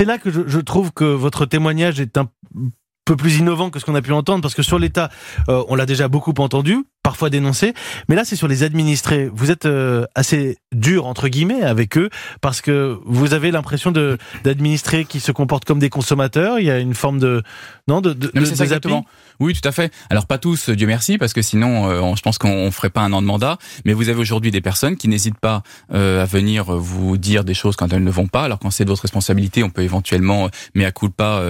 C'est là que je, trouve que votre témoignage est un peu plus innovant que ce qu'on a pu entendre, parce que sur l'État, euh, on l'a déjà beaucoup entendu, parfois dénoncé, mais là c'est sur les administrés. Vous êtes euh, assez dur entre guillemets avec eux, parce que vous avez l'impression de d'administrer qui se comportent comme des consommateurs. Il y a une forme de non de, de, non, de exactement. Oui, tout à fait. Alors pas tous, Dieu merci, parce que sinon, euh, je pense qu'on ferait pas un an de mandat. Mais vous avez aujourd'hui des personnes qui n'hésitent pas euh, à venir vous dire des choses quand elles ne vont pas. Alors quand c'est de votre responsabilité, on peut éventuellement, mais à coup de pas,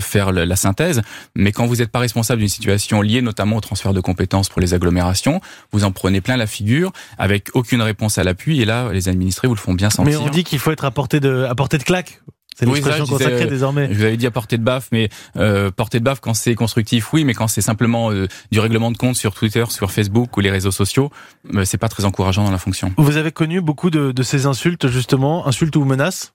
faire la synthèse. Mais quand vous n'êtes pas responsable d'une situation liée notamment au transfert de compétences pour les agglomérations, vous en prenez plein la figure avec aucune réponse à l'appui. Et là, les administrés vous le font bien sentir. Mais on dit qu'il faut être à portée de, à portée de claque. C'est l'expression oui, consacrée euh, désormais. Je vous avais dit à portée de baffe, mais euh, portée de baffe quand c'est constructif, oui, mais quand c'est simplement euh, du règlement de compte sur Twitter, sur Facebook ou les réseaux sociaux, euh, c'est pas très encourageant dans la fonction. Vous avez connu beaucoup de, de ces insultes justement, insultes ou menaces?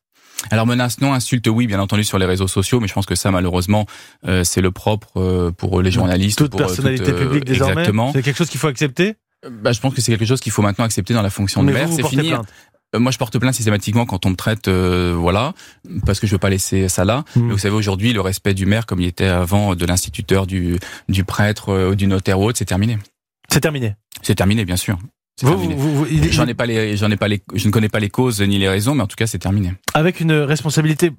Alors menace non, insulte oui, bien entendu sur les réseaux sociaux, mais je pense que ça malheureusement euh, c'est le propre euh, pour les journalistes. Toute pour, personnalité toute, publique désormais. Exactement. C'est quelque chose qu'il faut accepter? Bah, je pense que c'est quelque chose qu'il faut maintenant accepter dans la fonction de maire. C'est fini. plainte? Euh, Moi, je porte plainte systématiquement quand on me traite, euh, voilà, parce que je veux pas laisser ça là. Mm. Mais vous savez, aujourd'hui, le respect du maire, comme il était avant, de l'instituteur, du, du prêtre, euh, du notaire ou autre, c'est terminé. C'est terminé? C'est terminé, bien sûr. J'en ai pas les, j'en ai pas les, je ne connais pas les causes ni les raisons, mais en tout cas, c'est terminé. avec une responsabilité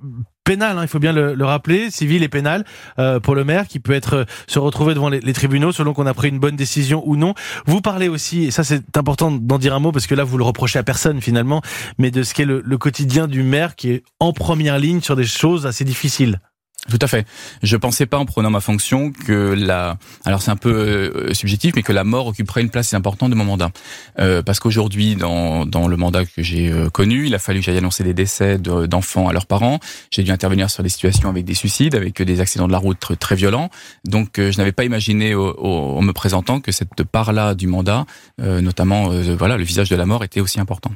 pénale, hein, il faut bien le, le rappeler, civile et pénale euh, pour le maire qui peut être euh, se retrouver devant les, les tribunaux selon qu'on a pris une bonne décision ou non. Vous parlez aussi, et ça c'est important d'en dire un mot parce que là vous le reprochez à personne finalement, mais de ce qu'est le, le quotidien du maire qui est en première ligne sur des choses assez difficiles. Tout à fait. Je pensais pas en prenant ma fonction que la, alors c'est un peu euh, subjectif, mais que la mort occuperait une place importante de mon mandat. Euh, parce qu'aujourd'hui, dans, dans le mandat que j'ai euh, connu, il a fallu que j'aille annoncer des décès de- d'enfants à leurs parents. J'ai dû intervenir sur des situations avec des suicides, avec des accidents de la route très, violents. Donc, euh, je n'avais pas imaginé au- au- en me présentant que cette part-là du mandat, notamment, voilà, le visage de la mort était aussi important.